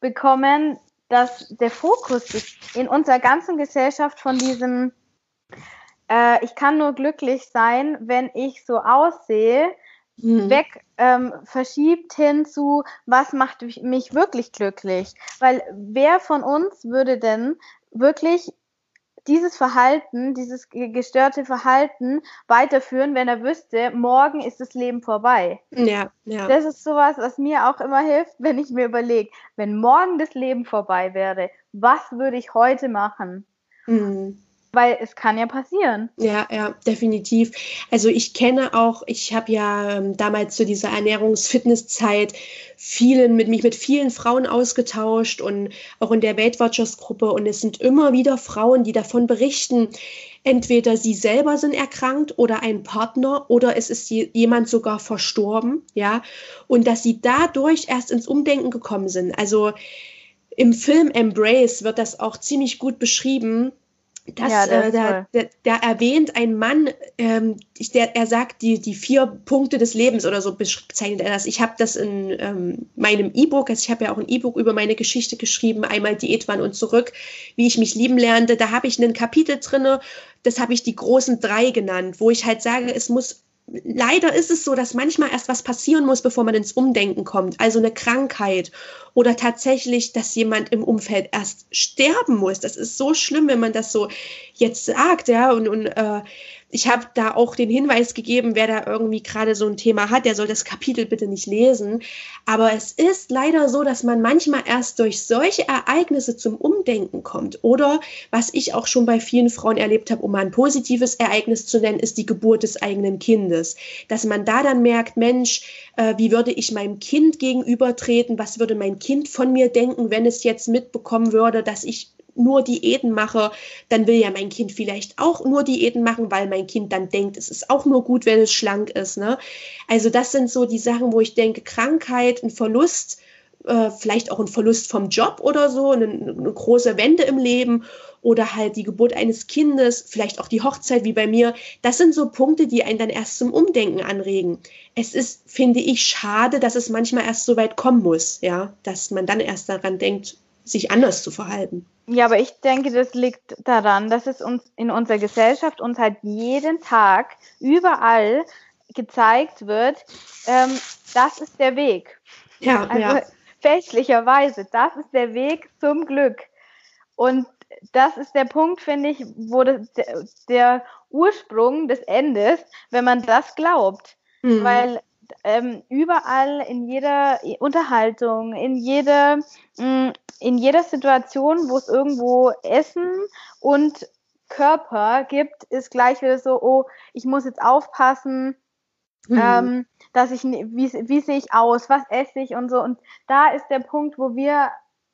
bekommen, dass der Fokus in unserer ganzen Gesellschaft von diesem, äh, ich kann nur glücklich sein, wenn ich so aussehe, mhm. weg ähm, verschiebt hin zu, was macht mich wirklich glücklich? Weil wer von uns würde denn wirklich dieses Verhalten, dieses gestörte Verhalten weiterführen, wenn er wüsste, morgen ist das Leben vorbei. Ja, ja. Das ist sowas, was mir auch immer hilft, wenn ich mir überlege, wenn morgen das Leben vorbei wäre, was würde ich heute machen? Mhm. Weil es kann ja passieren. Ja, ja, definitiv. Also ich kenne auch, ich habe ja ähm, damals zu dieser Ernährungs-Fitness-Zeit vielen, mit mich mit vielen Frauen ausgetauscht und auch in der Weight Watchers Gruppe und es sind immer wieder Frauen, die davon berichten, entweder sie selber sind erkrankt oder ein Partner oder es ist jemand sogar verstorben, ja, und dass sie dadurch erst ins Umdenken gekommen sind. Also im Film Embrace wird das auch ziemlich gut beschrieben, das, ja, das äh, da, da, da, erwähnt ein Mann, ähm, der, er sagt die, die vier Punkte des Lebens oder so bezeichnet er das. Ich habe das in ähm, meinem E-Book, also ich habe ja auch ein E-Book über meine Geschichte geschrieben, einmal Diätwann und zurück, wie ich mich lieben lernte. Da habe ich ein Kapitel drinne, das habe ich die großen drei genannt, wo ich halt sage, es muss leider ist es so, dass manchmal erst was passieren muss, bevor man ins Umdenken kommt. Also eine Krankheit oder tatsächlich, dass jemand im Umfeld erst sterben muss. Das ist so schlimm, wenn man das so jetzt sagt, ja. Und, und äh, ich habe da auch den Hinweis gegeben, wer da irgendwie gerade so ein Thema hat, der soll das Kapitel bitte nicht lesen. Aber es ist leider so, dass man manchmal erst durch solche Ereignisse zum Umdenken kommt. Oder was ich auch schon bei vielen Frauen erlebt habe, um mal ein positives Ereignis zu nennen, ist die Geburt des eigenen Kindes. Dass man da dann merkt, Mensch, äh, wie würde ich meinem Kind gegenübertreten? Was würde mein Kind von mir denken, wenn es jetzt mitbekommen würde, dass ich nur Diäten mache, dann will ja mein Kind vielleicht auch nur Diäten machen, weil mein Kind dann denkt, es ist auch nur gut, wenn es schlank ist. Ne? Also das sind so die Sachen, wo ich denke, Krankheit, ein Verlust äh, vielleicht auch ein Verlust vom Job oder so, eine, eine große Wende im Leben oder halt die Geburt eines Kindes, vielleicht auch die Hochzeit wie bei mir. Das sind so Punkte, die einen dann erst zum Umdenken anregen. Es ist, finde ich, schade, dass es manchmal erst so weit kommen muss, ja, dass man dann erst daran denkt, sich anders zu verhalten. Ja, aber ich denke, das liegt daran, dass es uns in unserer Gesellschaft uns halt jeden Tag überall gezeigt wird, ähm, das ist der Weg. Ja, also ja. fälschlicherweise, das ist der Weg zum Glück. Und das ist der Punkt, finde ich, wo das, der, der, Ursprung des Endes, wenn man das glaubt. Mhm. Weil ähm, überall in jeder Unterhaltung, in jeder, mh, mm, in jeder Situation, wo es irgendwo Essen und Körper gibt, ist gleich wieder so, oh, ich muss jetzt aufpassen, mhm. ähm, dass ich, wie, wie sehe ich aus, was esse ich und so. Und da ist der Punkt, wo wir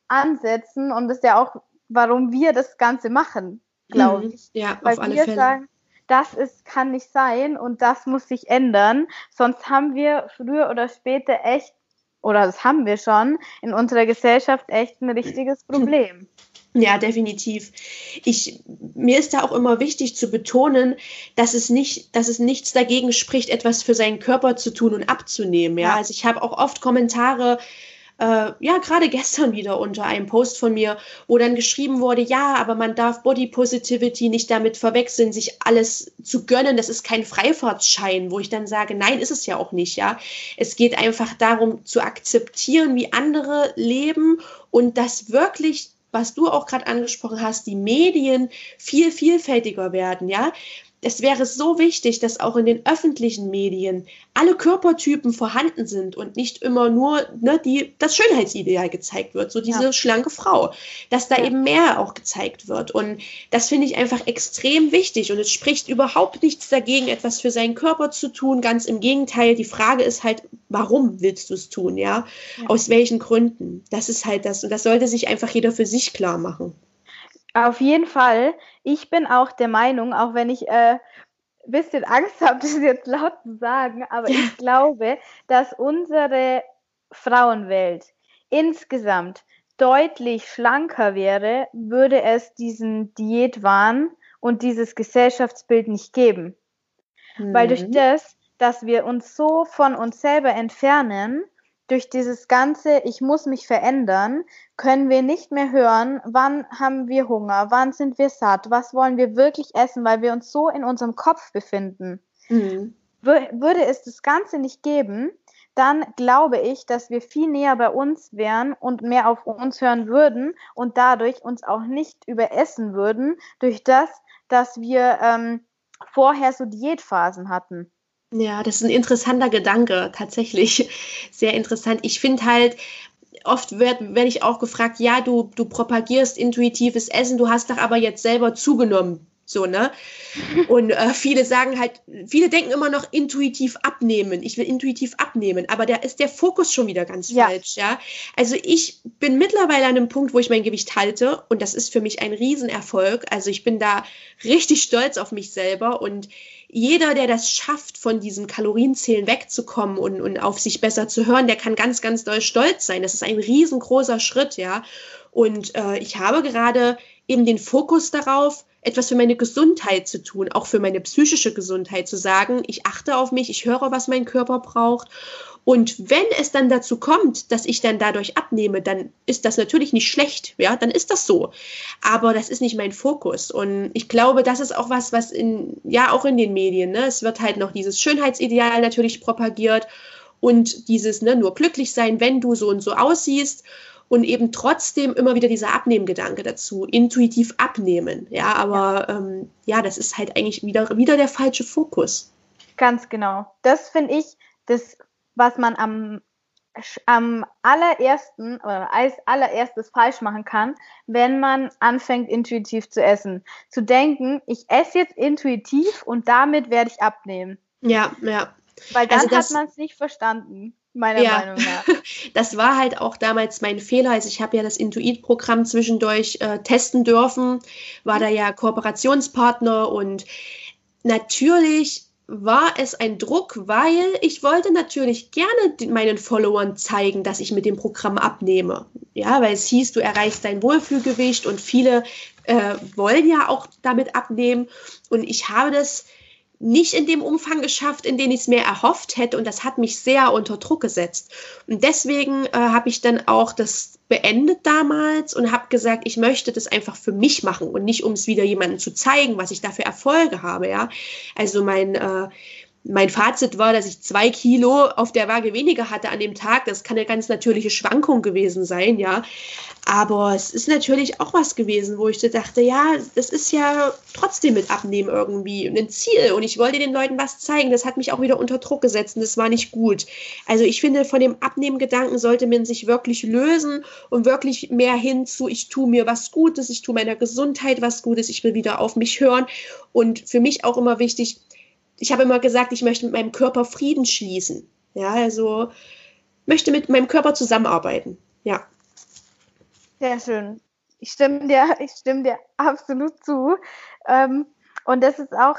ansetzen und das ist ja auch warum wir das Ganze machen, glaube mhm. ich. Ja, Weil auf alle Fälle. sagen, das ist, kann nicht sein und das muss sich ändern. Sonst haben wir früher oder später echt, oder das haben wir schon, in unserer Gesellschaft echt ein richtiges Problem. Ja, definitiv. Ich, mir ist da auch immer wichtig zu betonen, dass es nicht, dass es nichts dagegen spricht, etwas für seinen Körper zu tun und abzunehmen. Ja, ja. also ich habe auch oft Kommentare äh, ja, gerade gestern wieder unter einem Post von mir, wo dann geschrieben wurde, ja, aber man darf Body Positivity nicht damit verwechseln, sich alles zu gönnen. Das ist kein Freifahrtschein, wo ich dann sage, nein, ist es ja auch nicht, ja. Es geht einfach darum zu akzeptieren, wie andere leben und das wirklich was du auch gerade angesprochen hast, die Medien viel vielfältiger werden, ja es wäre so wichtig, dass auch in den öffentlichen Medien alle Körpertypen vorhanden sind und nicht immer nur ne, die, das Schönheitsideal gezeigt wird, so diese ja. schlanke Frau, dass da ja. eben mehr auch gezeigt wird. Und das finde ich einfach extrem wichtig und es spricht überhaupt nichts dagegen, etwas für seinen Körper zu tun. Ganz im Gegenteil, die Frage ist halt, warum willst du es tun, ja? ja? Aus welchen Gründen? Das ist halt das und das sollte sich einfach jeder für sich klar machen. Auf jeden Fall. Ich bin auch der Meinung, auch wenn ich äh, ein bisschen Angst habe, das jetzt laut zu sagen, aber ja. ich glaube, dass unsere Frauenwelt insgesamt deutlich schlanker wäre, würde es diesen Diätwahn und dieses Gesellschaftsbild nicht geben. Mhm. Weil durch mhm. das, dass wir uns so von uns selber entfernen, durch dieses ganze, ich muss mich verändern, können wir nicht mehr hören, wann haben wir Hunger, wann sind wir satt, was wollen wir wirklich essen, weil wir uns so in unserem Kopf befinden. Mhm. Würde es das Ganze nicht geben, dann glaube ich, dass wir viel näher bei uns wären und mehr auf uns hören würden und dadurch uns auch nicht überessen würden, durch das, dass wir ähm, vorher so Diätphasen hatten. Ja, das ist ein interessanter Gedanke, tatsächlich. Sehr interessant. Ich finde halt, oft werde ich auch gefragt, ja, du, du propagierst intuitives Essen, du hast doch aber jetzt selber zugenommen. So, ne? Und äh, viele sagen halt, viele denken immer noch intuitiv abnehmen. Ich will intuitiv abnehmen, aber da ist der Fokus schon wieder ganz ja. falsch, ja. Also ich bin mittlerweile an einem Punkt, wo ich mein Gewicht halte und das ist für mich ein Riesenerfolg. Also ich bin da richtig stolz auf mich selber und jeder, der das schafft, von diesem Kalorienzählen wegzukommen und, und auf sich besser zu hören, der kann ganz, ganz doll stolz sein. Das ist ein riesengroßer Schritt, ja. Und äh, ich habe gerade eben den Fokus darauf, etwas für meine Gesundheit zu tun, auch für meine psychische Gesundheit zu sagen, ich achte auf mich, ich höre, was mein Körper braucht. Und wenn es dann dazu kommt, dass ich dann dadurch abnehme, dann ist das natürlich nicht schlecht, ja, dann ist das so. Aber das ist nicht mein Fokus. Und ich glaube, das ist auch was, was in, ja, auch in den Medien, ne, es wird halt noch dieses Schönheitsideal natürlich propagiert und dieses, ne, nur glücklich sein, wenn du so und so aussiehst und eben trotzdem immer wieder dieser Abnehmgedanke dazu, intuitiv abnehmen. Ja, aber ja, ähm, ja das ist halt eigentlich wieder, wieder der falsche Fokus. Ganz genau. Das finde ich das, was man am, am allerersten oder als allererstes falsch machen kann, wenn man anfängt, intuitiv zu essen. Zu denken, ich esse jetzt intuitiv und damit werde ich abnehmen. Ja, ja. Weil dann also hat man es nicht verstanden meiner ja. Meinung nach. Das war halt auch damals mein Fehler. Also ich habe ja das Intuit-Programm zwischendurch äh, testen dürfen, war da ja Kooperationspartner und natürlich war es ein Druck, weil ich wollte natürlich gerne meinen Followern zeigen, dass ich mit dem Programm abnehme. Ja, weil es hieß, du erreichst dein Wohlfühlgewicht und viele äh, wollen ja auch damit abnehmen. Und ich habe das nicht in dem Umfang geschafft, in dem ich es mir erhofft hätte. Und das hat mich sehr unter Druck gesetzt. Und deswegen äh, habe ich dann auch das beendet damals und habe gesagt, ich möchte das einfach für mich machen und nicht, um es wieder jemandem zu zeigen, was ich da für Erfolge habe. Ja, also mein äh, mein Fazit war, dass ich zwei Kilo auf der Waage weniger hatte an dem Tag. Das kann eine ganz natürliche Schwankung gewesen sein, ja. Aber es ist natürlich auch was gewesen, wo ich so dachte, ja, das ist ja trotzdem mit Abnehmen irgendwie ein Ziel. Und ich wollte den Leuten was zeigen. Das hat mich auch wieder unter Druck gesetzt und das war nicht gut. Also ich finde, von dem Abnehmen-Gedanken sollte man sich wirklich lösen und wirklich mehr hin zu, ich tue mir was Gutes, ich tue meiner Gesundheit was Gutes, ich will wieder auf mich hören. Und für mich auch immer wichtig, ich habe immer gesagt, ich möchte mit meinem Körper Frieden schließen. Ja, also möchte mit meinem Körper zusammenarbeiten. Ja. Sehr schön. Ich stimme dir, ich stimme dir absolut zu. Ähm, und das ist auch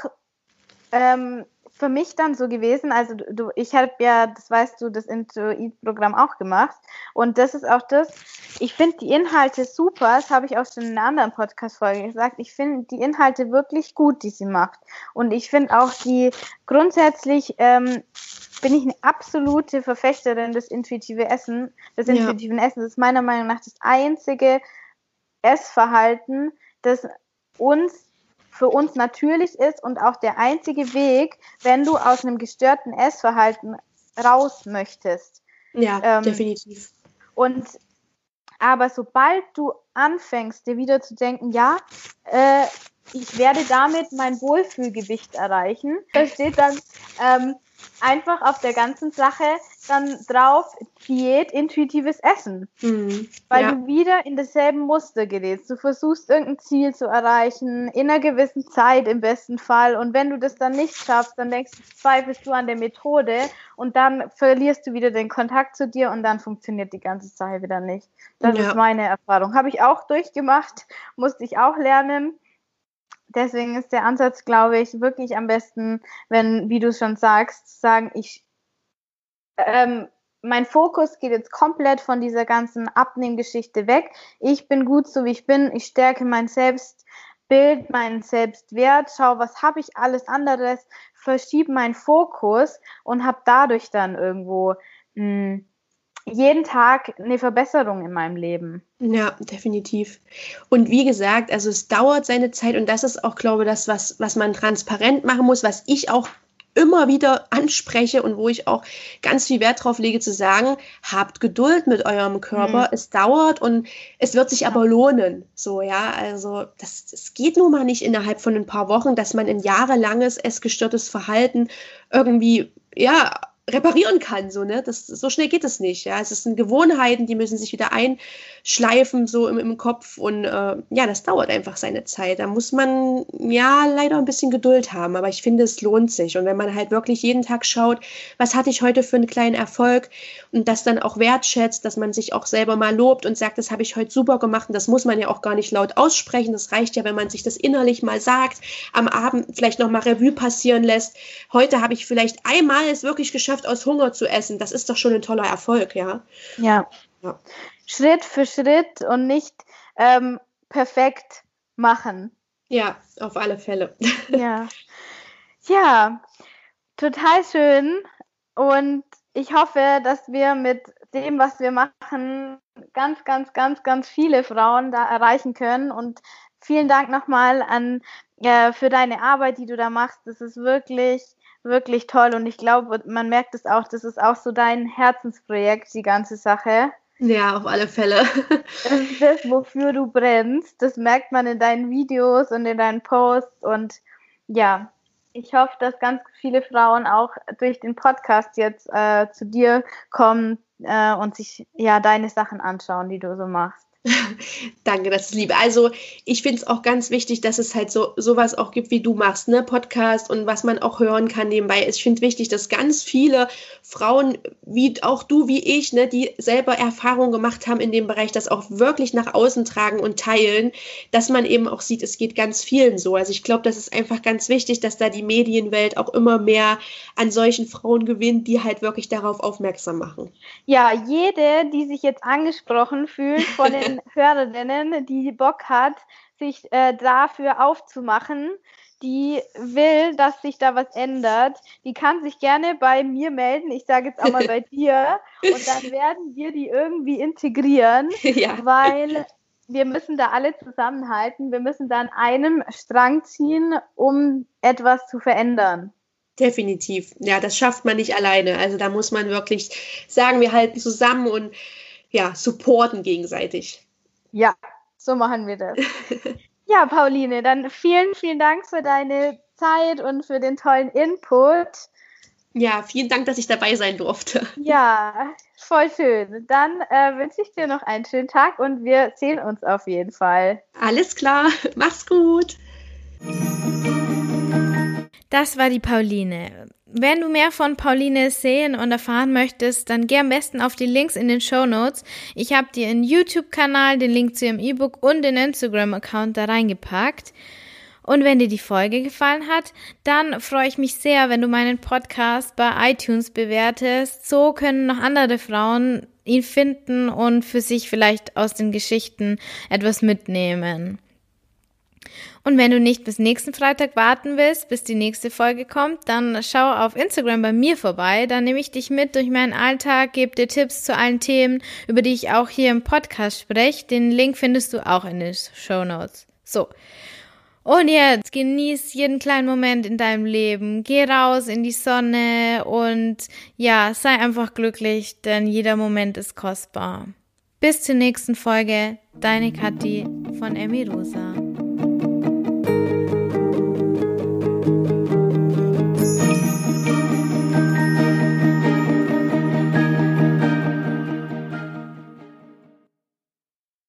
ähm, für mich dann so gewesen, also du, ich habe ja, das weißt du, das Intuit-Programm auch gemacht. Und das ist auch das, ich finde die Inhalte super, das habe ich auch schon in einer anderen Podcast-Folge gesagt. Ich finde die Inhalte wirklich gut, die sie macht. Und ich finde auch die grundsätzlich ähm, bin ich eine absolute Verfechterin des intuitive Essen, des intuitiven ja. Essens. Das ist meiner Meinung nach das einzige Essverhalten, das uns für uns natürlich ist und auch der einzige Weg, wenn du aus einem gestörten Essverhalten raus möchtest. Ja, ähm, definitiv. Und aber sobald du anfängst, dir wieder zu denken, ja, äh, ich werde damit mein Wohlfühlgewicht erreichen, da steht dann ähm, einfach auf der ganzen Sache dann drauf Diät, intuitives Essen. Mhm, weil ja. du wieder in dasselbe Muster gerätst. Du versuchst irgendein Ziel zu erreichen, in einer gewissen Zeit im besten Fall. Und wenn du das dann nicht schaffst, dann denkst du, zweifelst du an der Methode und dann verlierst du wieder den Kontakt zu dir und dann funktioniert die ganze Sache wieder nicht. Das ja. ist meine Erfahrung. Habe ich auch durchgemacht, musste ich auch lernen deswegen ist der Ansatz, glaube ich, wirklich am besten, wenn, wie du schon sagst, sagen, ich ähm, mein Fokus geht jetzt komplett von dieser ganzen Abnehmgeschichte weg. Ich bin gut so wie ich bin. Ich stärke mein Selbstbild, meinen Selbstwert. Schau, was habe ich alles anderes. Verschiebe meinen Fokus und habe dadurch dann irgendwo mh, hm, jeden Tag eine Verbesserung in meinem Leben. Ja, definitiv. Und wie gesagt, also es dauert seine Zeit und das ist auch, glaube ich, das, was, was man transparent machen muss, was ich auch immer wieder anspreche und wo ich auch ganz viel Wert drauf lege zu sagen, habt Geduld mit eurem Körper, mhm. es dauert und es wird sich aber lohnen. So, ja, also das, das geht nun mal nicht innerhalb von ein paar Wochen, dass man ein jahrelanges essgestörtes Verhalten irgendwie, ja, reparieren kann. So, ne? das, so schnell geht es nicht. Ja? Es sind Gewohnheiten, die müssen sich wieder einschleifen so im, im Kopf und äh, ja, das dauert einfach seine Zeit. Da muss man ja leider ein bisschen Geduld haben, aber ich finde, es lohnt sich. Und wenn man halt wirklich jeden Tag schaut, was hatte ich heute für einen kleinen Erfolg und das dann auch wertschätzt, dass man sich auch selber mal lobt und sagt, das habe ich heute super gemacht und das muss man ja auch gar nicht laut aussprechen. Das reicht ja, wenn man sich das innerlich mal sagt, am Abend vielleicht nochmal Revue passieren lässt. Heute habe ich vielleicht einmal es wirklich geschafft, geschafft, aus Hunger zu essen. Das ist doch schon ein toller Erfolg, ja. Ja. ja. Schritt für Schritt und nicht ähm, perfekt machen. Ja, auf alle Fälle. ja. Ja, total schön. Und ich hoffe, dass wir mit dem, was wir machen, ganz, ganz, ganz, ganz viele Frauen da erreichen können. Und vielen Dank nochmal an äh, für deine Arbeit, die du da machst. Das ist wirklich wirklich toll und ich glaube, man merkt es auch, das ist auch so dein Herzensprojekt, die ganze Sache. Ja, auf alle Fälle. das ist das, wofür du brennst. Das merkt man in deinen Videos und in deinen Posts und ja, ich hoffe, dass ganz viele Frauen auch durch den Podcast jetzt äh, zu dir kommen äh, und sich ja deine Sachen anschauen, die du so machst. Danke, das ist liebe. Also ich finde es auch ganz wichtig, dass es halt so sowas auch gibt, wie du machst, ne, Podcast und was man auch hören kann nebenbei. Ich finde wichtig, dass ganz viele Frauen, wie auch du, wie ich, ne, die selber Erfahrungen gemacht haben in dem Bereich, das auch wirklich nach außen tragen und teilen, dass man eben auch sieht, es geht ganz vielen so. Also ich glaube, das ist einfach ganz wichtig, dass da die Medienwelt auch immer mehr an solchen Frauen gewinnt, die halt wirklich darauf aufmerksam machen. Ja, jede, die sich jetzt angesprochen fühlt von den Hörerinnen, die Bock hat, sich äh, dafür aufzumachen, die will, dass sich da was ändert, die kann sich gerne bei mir melden. Ich sage jetzt auch mal bei dir. Und dann werden wir die irgendwie integrieren, ja. weil wir müssen da alle zusammenhalten. Wir müssen da an einem Strang ziehen, um etwas zu verändern. Definitiv. Ja, das schafft man nicht alleine. Also da muss man wirklich sagen, wir halten zusammen und ja, supporten gegenseitig. Ja, so machen wir das. ja, Pauline, dann vielen, vielen Dank für deine Zeit und für den tollen Input. Ja, vielen Dank, dass ich dabei sein durfte. Ja, voll schön. Dann äh, wünsche ich dir noch einen schönen Tag und wir sehen uns auf jeden Fall. Alles klar, mach's gut. Das war die Pauline. Wenn du mehr von Pauline sehen und erfahren möchtest, dann geh am besten auf die Links in den Show Notes. Ich habe dir einen YouTube-Kanal, den Link zu ihrem E-Book und den Instagram-Account da reingepackt. Und wenn dir die Folge gefallen hat, dann freue ich mich sehr, wenn du meinen Podcast bei iTunes bewertest. So können noch andere Frauen ihn finden und für sich vielleicht aus den Geschichten etwas mitnehmen. Und wenn du nicht bis nächsten Freitag warten willst, bis die nächste Folge kommt, dann schau auf Instagram bei mir vorbei. Dann nehme ich dich mit durch meinen Alltag, gebe dir Tipps zu allen Themen, über die ich auch hier im Podcast spreche. Den Link findest du auch in den Show Notes. So. Und jetzt genieß jeden kleinen Moment in deinem Leben. Geh raus in die Sonne und ja, sei einfach glücklich, denn jeder Moment ist kostbar. Bis zur nächsten Folge. Deine Kathi von Emi Rosa.